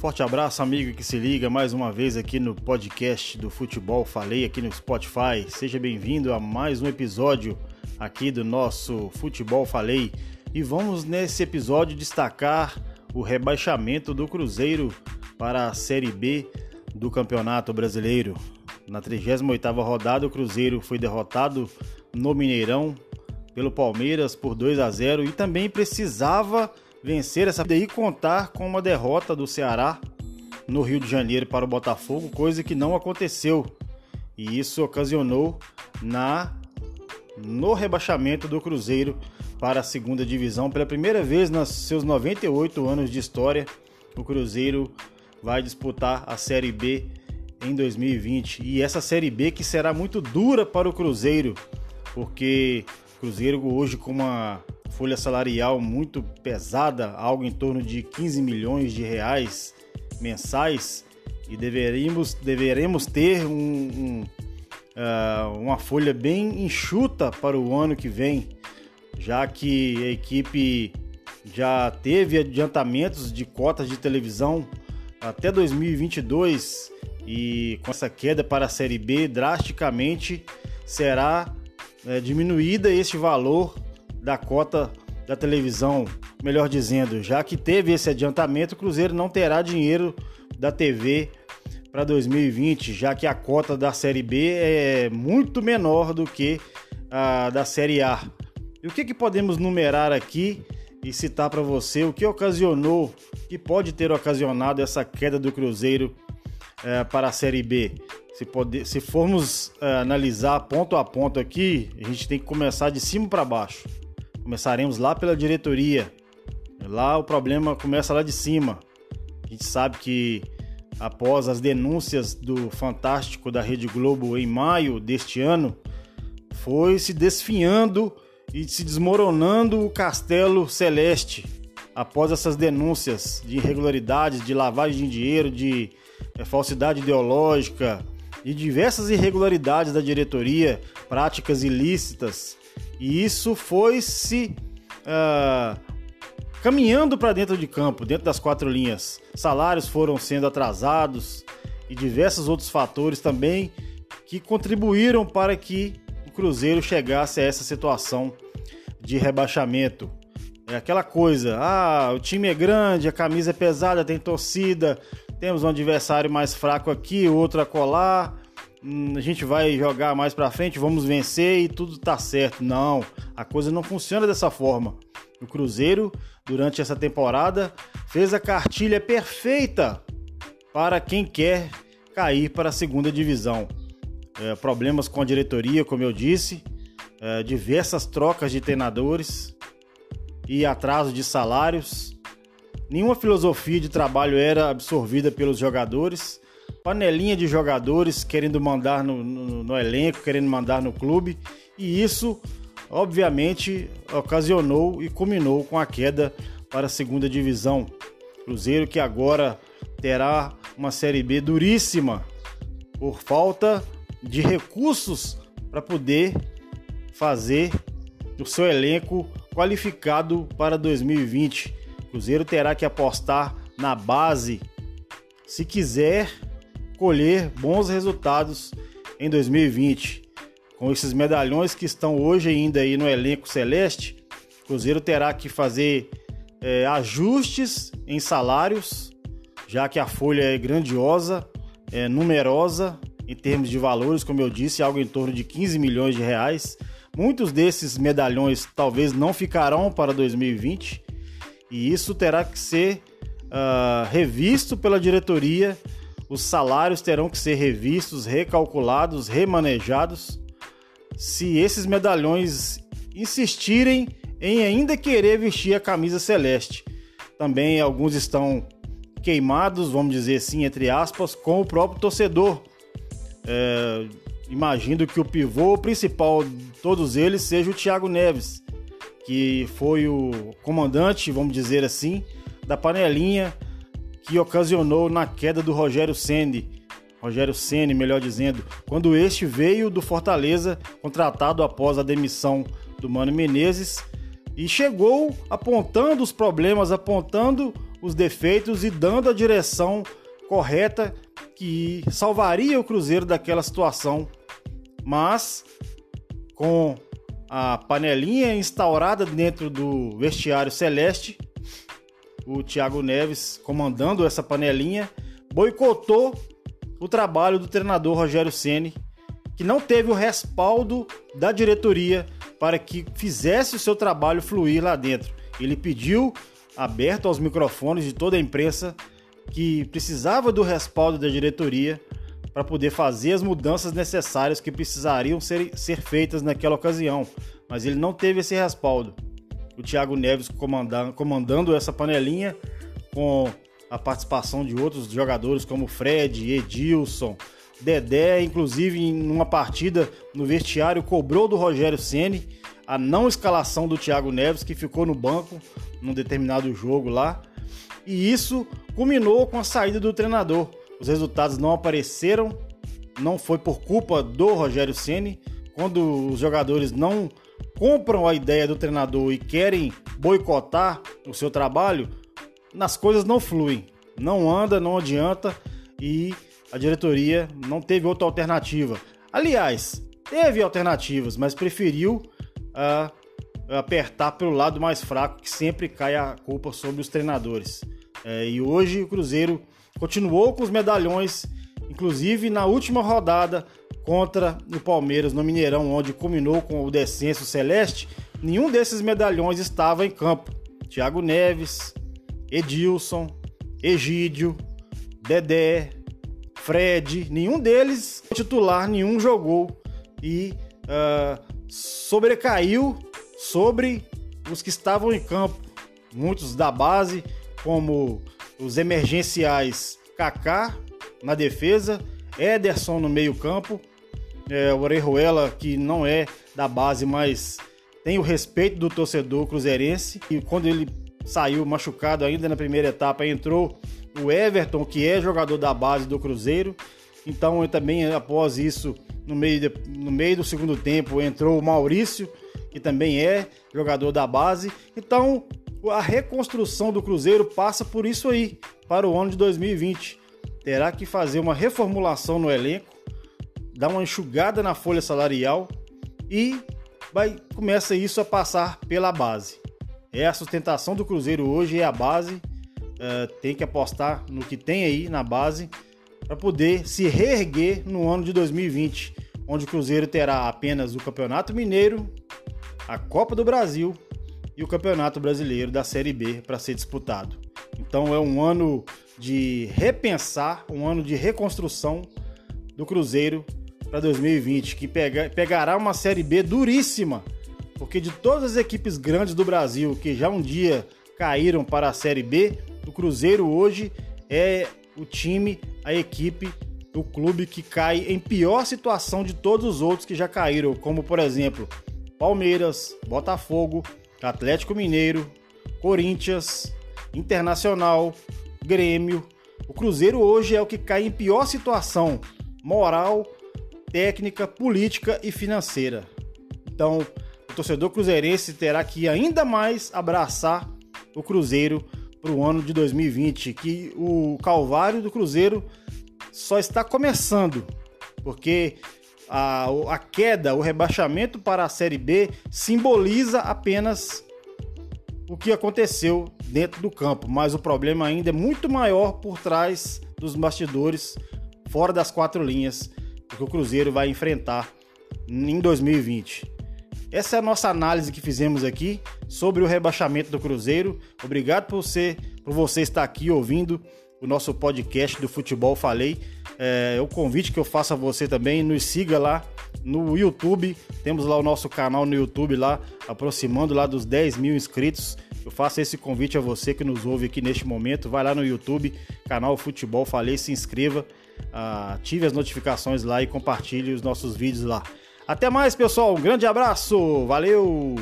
Forte abraço, amigo que se liga mais uma vez aqui no podcast do Futebol Falei aqui no Spotify. Seja bem-vindo a mais um episódio aqui do nosso Futebol Falei. E vamos nesse episódio destacar o rebaixamento do Cruzeiro para a Série B do Campeonato Brasileiro. Na 38ª rodada, o Cruzeiro foi derrotado no Mineirão pelo Palmeiras por 2 a 0 e também precisava vencer essa e contar com uma derrota do Ceará no Rio de Janeiro para o Botafogo, coisa que não aconteceu. E isso ocasionou na no rebaixamento do Cruzeiro para a segunda divisão pela primeira vez nos seus 98 anos de história. O Cruzeiro vai disputar a Série B em 2020 e essa Série B que será muito dura para o Cruzeiro, porque Cruzeiro hoje com uma folha salarial muito pesada, algo em torno de 15 milhões de reais mensais, e deveríamos, deveremos ter um, um, uh, uma folha bem enxuta para o ano que vem, já que a equipe já teve adiantamentos de cotas de televisão até 2022 e com essa queda para a Série B drasticamente será é, diminuída este valor da cota da televisão, melhor dizendo, já que teve esse adiantamento, o Cruzeiro não terá dinheiro da TV para 2020, já que a cota da Série B é muito menor do que a da Série A. E o que, que podemos numerar aqui e citar para você o que ocasionou, que pode ter ocasionado essa queda do Cruzeiro é, para a Série B? Se, pode, se formos é, analisar ponto a ponto aqui, a gente tem que começar de cima para baixo. Começaremos lá pela diretoria. Lá o problema começa lá de cima. A gente sabe que após as denúncias do Fantástico da Rede Globo em maio deste ano, foi se desfinhando e se desmoronando o Castelo Celeste após essas denúncias de irregularidades, de lavagem de dinheiro, de é, falsidade ideológica, de diversas irregularidades da diretoria, práticas ilícitas e isso foi se uh, caminhando para dentro de campo, dentro das quatro linhas. Salários foram sendo atrasados e diversos outros fatores também que contribuíram para que o Cruzeiro chegasse a essa situação de rebaixamento. É aquela coisa, ah, o time é grande, a camisa é pesada, tem torcida, temos um adversário mais fraco aqui, outro a colar, Hum, a gente vai jogar mais para frente, vamos vencer e tudo tá certo. Não, a coisa não funciona dessa forma. O Cruzeiro, durante essa temporada, fez a cartilha perfeita para quem quer cair para a segunda divisão. É, problemas com a diretoria, como eu disse, é, diversas trocas de treinadores e atraso de salários. Nenhuma filosofia de trabalho era absorvida pelos jogadores panelinha de jogadores querendo mandar no, no, no elenco, querendo mandar no clube, e isso, obviamente, ocasionou e culminou com a queda para a segunda divisão. Cruzeiro que agora terá uma Série B duríssima por falta de recursos para poder fazer o seu elenco qualificado para 2020. Cruzeiro terá que apostar na base se quiser colher bons resultados em 2020. Com esses medalhões que estão hoje ainda aí no elenco celeste, Cruzeiro terá que fazer é, ajustes em salários, já que a folha é grandiosa, é numerosa em termos de valores, como eu disse, algo em torno de 15 milhões de reais. Muitos desses medalhões talvez não ficarão para 2020 e isso terá que ser uh, revisto pela diretoria os salários terão que ser revistos, recalculados, remanejados. Se esses medalhões insistirem em ainda querer vestir a camisa celeste. Também alguns estão queimados, vamos dizer assim, entre aspas, com o próprio torcedor. É, imagino que o pivô principal de todos eles seja o Thiago Neves, que foi o comandante, vamos dizer assim, da panelinha que ocasionou na queda do Rogério Ceni. Rogério Ceni, melhor dizendo, quando este veio do Fortaleza, contratado após a demissão do Mano Menezes, e chegou apontando os problemas, apontando os defeitos e dando a direção correta que salvaria o Cruzeiro daquela situação. Mas com a panelinha instaurada dentro do vestiário celeste, o Thiago Neves comandando essa panelinha, boicotou o trabalho do treinador Rogério Ceni, que não teve o respaldo da diretoria para que fizesse o seu trabalho fluir lá dentro. Ele pediu, aberto aos microfones de toda a imprensa, que precisava do respaldo da diretoria para poder fazer as mudanças necessárias que precisariam ser, ser feitas naquela ocasião, mas ele não teve esse respaldo. O Thiago Neves comandando, comandando essa panelinha com a participação de outros jogadores como Fred, Edilson, Dedé, inclusive em uma partida no vestiário cobrou do Rogério Ceni a não escalação do Thiago Neves que ficou no banco num determinado jogo lá. E isso culminou com a saída do treinador. Os resultados não apareceram, não foi por culpa do Rogério Ceni. Quando os jogadores não compram a ideia do treinador e querem boicotar o seu trabalho, nas coisas não fluem, não anda, não adianta e a diretoria não teve outra alternativa. Aliás, teve alternativas, mas preferiu uh, apertar pelo lado mais fraco, que sempre cai a culpa sobre os treinadores. É, e hoje o Cruzeiro continuou com os medalhões, inclusive na última rodada contra o Palmeiras no Mineirão, onde culminou com o descenso celeste, nenhum desses medalhões estava em campo. Thiago Neves, Edilson, Egídio, Dedé, Fred, nenhum deles titular, nenhum jogou e uh, sobrecaiu sobre os que estavam em campo, muitos da base, como os emergenciais Kaká na defesa, Ederson no meio-campo, é, o Orejuela, que não é da base, mas tem o respeito do torcedor cruzeirense. E quando ele saiu machucado ainda na primeira etapa, entrou o Everton, que é jogador da base do Cruzeiro. Então, também após isso, no meio, de, no meio do segundo tempo, entrou o Maurício, que também é jogador da base. Então, a reconstrução do Cruzeiro passa por isso aí, para o ano de 2020. Terá que fazer uma reformulação no elenco, dar uma enxugada na folha salarial e vai começa isso a passar pela base. É a sustentação do Cruzeiro hoje, é a base. Uh, tem que apostar no que tem aí na base para poder se reerguer no ano de 2020, onde o Cruzeiro terá apenas o Campeonato Mineiro, a Copa do Brasil e o Campeonato Brasileiro da Série B para ser disputado. Então é um ano de repensar, um ano de reconstrução do Cruzeiro para 2020, que pega, pegará uma Série B duríssima, porque de todas as equipes grandes do Brasil que já um dia caíram para a Série B, o Cruzeiro hoje é o time, a equipe, o clube que cai em pior situação de todos os outros que já caíram, como por exemplo Palmeiras, Botafogo, Atlético Mineiro, Corinthians, Internacional, Grêmio. O Cruzeiro hoje é o que cai em pior situação moral, técnica, política e financeira. Então, o torcedor cruzeirense terá que ainda mais abraçar o Cruzeiro para o ano de 2020, que o calvário do Cruzeiro só está começando, porque a, a queda, o rebaixamento para a Série B simboliza apenas o que aconteceu dentro do campo, mas o problema ainda é muito maior por trás dos bastidores, fora das quatro linhas, que o Cruzeiro vai enfrentar em 2020. Essa é a nossa análise que fizemos aqui sobre o rebaixamento do Cruzeiro. Obrigado por você, por você estar aqui ouvindo o nosso podcast do Futebol Falei. É, o convite que eu faço a você também. Nos siga lá no YouTube. Temos lá o nosso canal no YouTube lá, aproximando lá dos 10 mil inscritos. Eu faço esse convite a você que nos ouve aqui neste momento. Vai lá no YouTube, canal Futebol Falei, se inscreva, ative as notificações lá e compartilhe os nossos vídeos lá. Até mais, pessoal. Um grande abraço. Valeu!